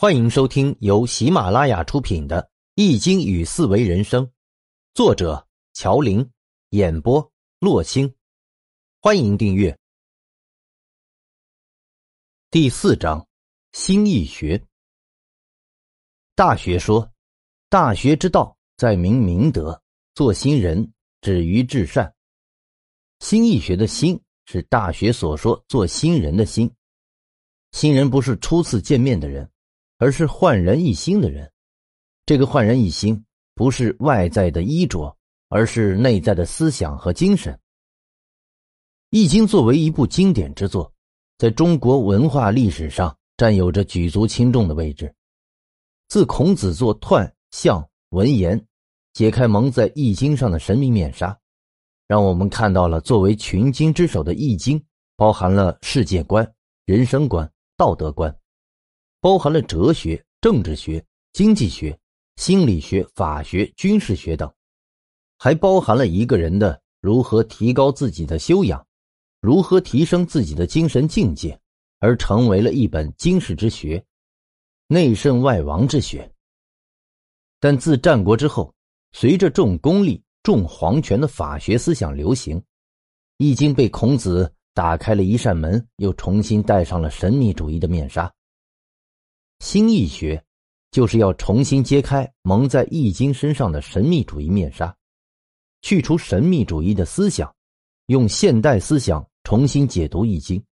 欢迎收听由喜马拉雅出品的《易经与四维人生》，作者乔林，演播洛星。欢迎订阅。第四章：心易学。大学说：“大学之道，在明明德，做新人，止于至善。”心易学的“心”是大学所说做新人的心。新人不是初次见面的人。而是焕然一新的人，这个焕然一新不是外在的衣着，而是内在的思想和精神。《易经》作为一部经典之作，在中国文化历史上占有着举足轻重的位置。自孔子作彖、象、文言，解开蒙在《易经》上的神秘面纱，让我们看到了作为群经之首的《易经》，包含了世界观、人生观、道德观。包含了哲学、政治学、经济学、心理学、法学、军事学等，还包含了一个人的如何提高自己的修养，如何提升自己的精神境界，而成为了一本经世之学，内圣外王之学。但自战国之后，随着重功利、重皇权的法学思想流行，《易经》被孔子打开了一扇门，又重新戴上了神秘主义的面纱。新易学，就是要重新揭开蒙在易经身上的神秘主义面纱，去除神秘主义的思想，用现代思想重新解读易经，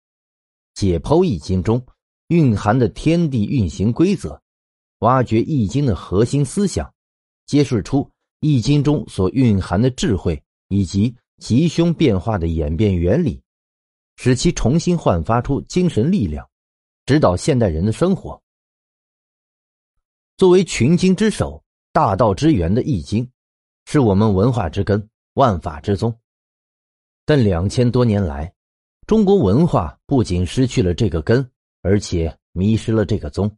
解剖易经中蕴含的天地运行规则，挖掘易经的核心思想，揭示出易经中所蕴含的智慧以及吉凶变化的演变原理，使其重新焕发出精神力量，指导现代人的生活。作为群经之首、大道之源的《易经》，是我们文化之根、万法之宗。但两千多年来，中国文化不仅失去了这个根，而且迷失了这个宗。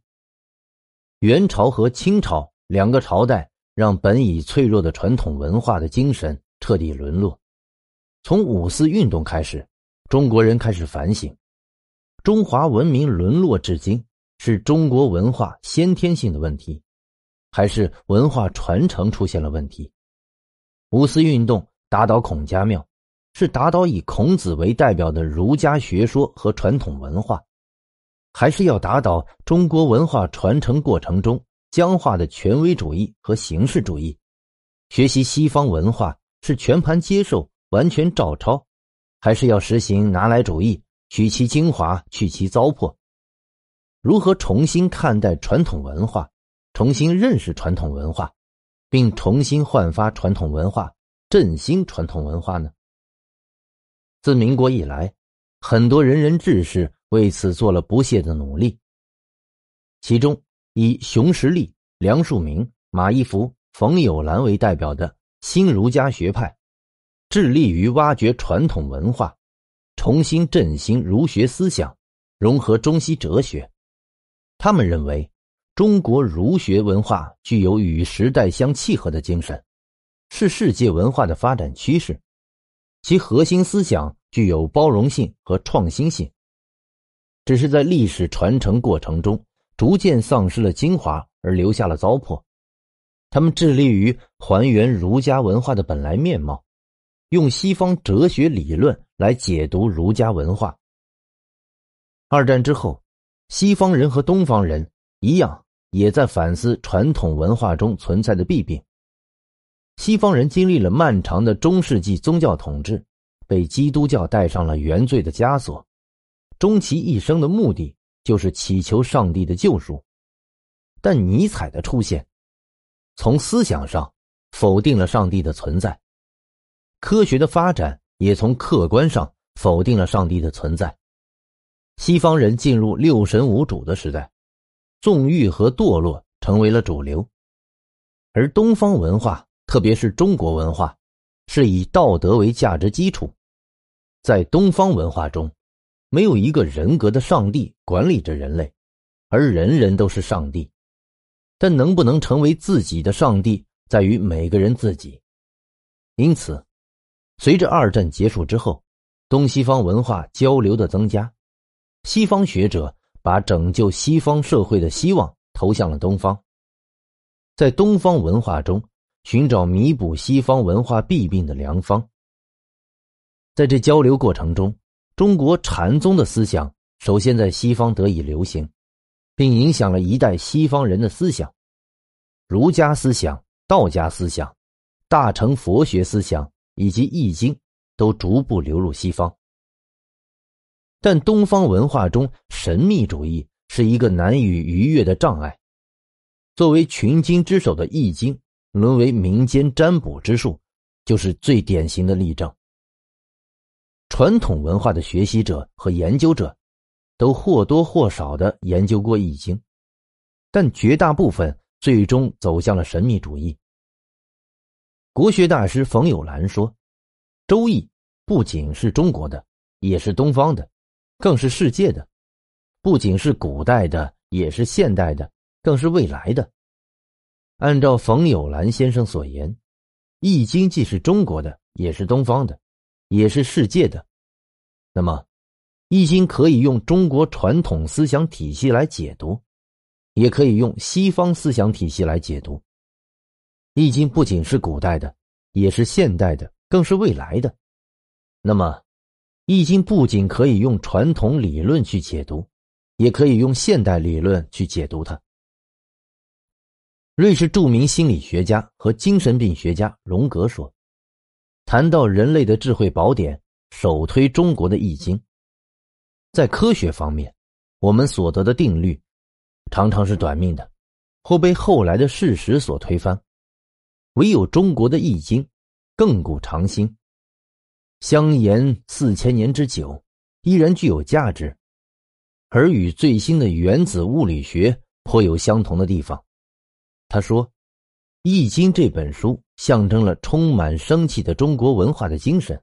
元朝和清朝两个朝代，让本已脆弱的传统文化的精神彻底沦落。从五四运动开始，中国人开始反省：中华文明沦落至今。是中国文化先天性的问题，还是文化传承出现了问题？五四运动打倒孔家庙，是打倒以孔子为代表的儒家学说和传统文化，还是要打倒中国文化传承过程中僵化的权威主义和形式主义？学习西方文化是全盘接受、完全照抄，还是要实行拿来主义，取其精华，去其糟粕？如何重新看待传统文化，重新认识传统文化，并重新焕发传统文化，振兴传统文化呢？自民国以来，很多仁人志士为此做了不懈的努力。其中，以熊十力、梁漱溟、马一浮、冯友兰为代表的新儒家学派，致力于挖掘传统文化，重新振兴儒学思想，融合中西哲学。他们认为，中国儒学文化具有与时代相契合的精神，是世界文化的发展趋势。其核心思想具有包容性和创新性，只是在历史传承过程中逐渐丧失了精华，而留下了糟粕。他们致力于还原儒家文化的本来面貌，用西方哲学理论来解读儒家文化。二战之后。西方人和东方人一样，也在反思传统文化中存在的弊病。西方人经历了漫长的中世纪宗教统治，被基督教带上了原罪的枷锁，终其一生的目的就是祈求上帝的救赎。但尼采的出现，从思想上否定了上帝的存在；科学的发展也从客观上否定了上帝的存在。西方人进入六神无主的时代，纵欲和堕落成为了主流，而东方文化，特别是中国文化，是以道德为价值基础。在东方文化中，没有一个人格的上帝管理着人类，而人人都是上帝。但能不能成为自己的上帝，在于每个人自己。因此，随着二战结束之后，东西方文化交流的增加。西方学者把拯救西方社会的希望投向了东方，在东方文化中寻找弥补西方文化弊病的良方。在这交流过程中，中国禅宗的思想首先在西方得以流行，并影响了一代西方人的思想，儒家思想、道家思想、大乘佛学思想以及易经都逐步流入西方。但东方文化中神秘主义是一个难以逾越的障碍。作为群经之首的《易经》沦为民间占卜之术，就是最典型的例证。传统文化的学习者和研究者，都或多或少的研究过《易经》，但绝大部分最终走向了神秘主义。国学大师冯友兰说：“《周易》不仅是中国的，也是东方的。”更是世界的，不仅是古代的，也是现代的，更是未来的。按照冯友兰先生所言，《易经》既是中国的，也是东方的，也是世界的。那么，《易经》可以用中国传统思想体系来解读，也可以用西方思想体系来解读。《易经》不仅是古代的，也是现代的，更是未来的。那么，易经不仅可以用传统理论去解读，也可以用现代理论去解读它。瑞士著名心理学家和精神病学家荣格说：“谈到人类的智慧宝典，首推中国的易经。在科学方面，我们所得的定律常常是短命的，或被后来的事实所推翻，唯有中国的易经，亘古长新。”相沿四千年之久，依然具有价值，而与最新的原子物理学颇有相同的地方。他说，《易经》这本书象征了充满生气的中国文化的精神，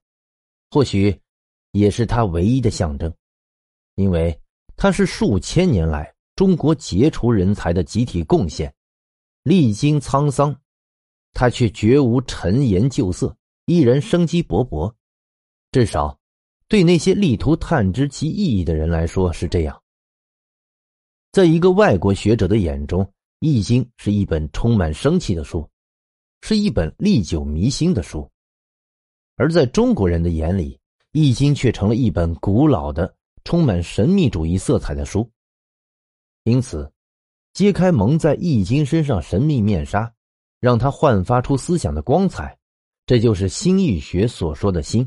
或许也是它唯一的象征，因为它是数千年来中国杰出人才的集体贡献。历经沧桑，它却绝无陈颜旧色，依然生机勃勃。至少，对那些力图探知其意义的人来说是这样。在一个外国学者的眼中，《易经》是一本充满生气的书，是一本历久弥新的书；而在中国人的眼里，《易经》却成了一本古老的、充满神秘主义色彩的书。因此，揭开蒙在《易经》身上神秘面纱，让它焕发出思想的光彩，这就是新易学所说的“心”。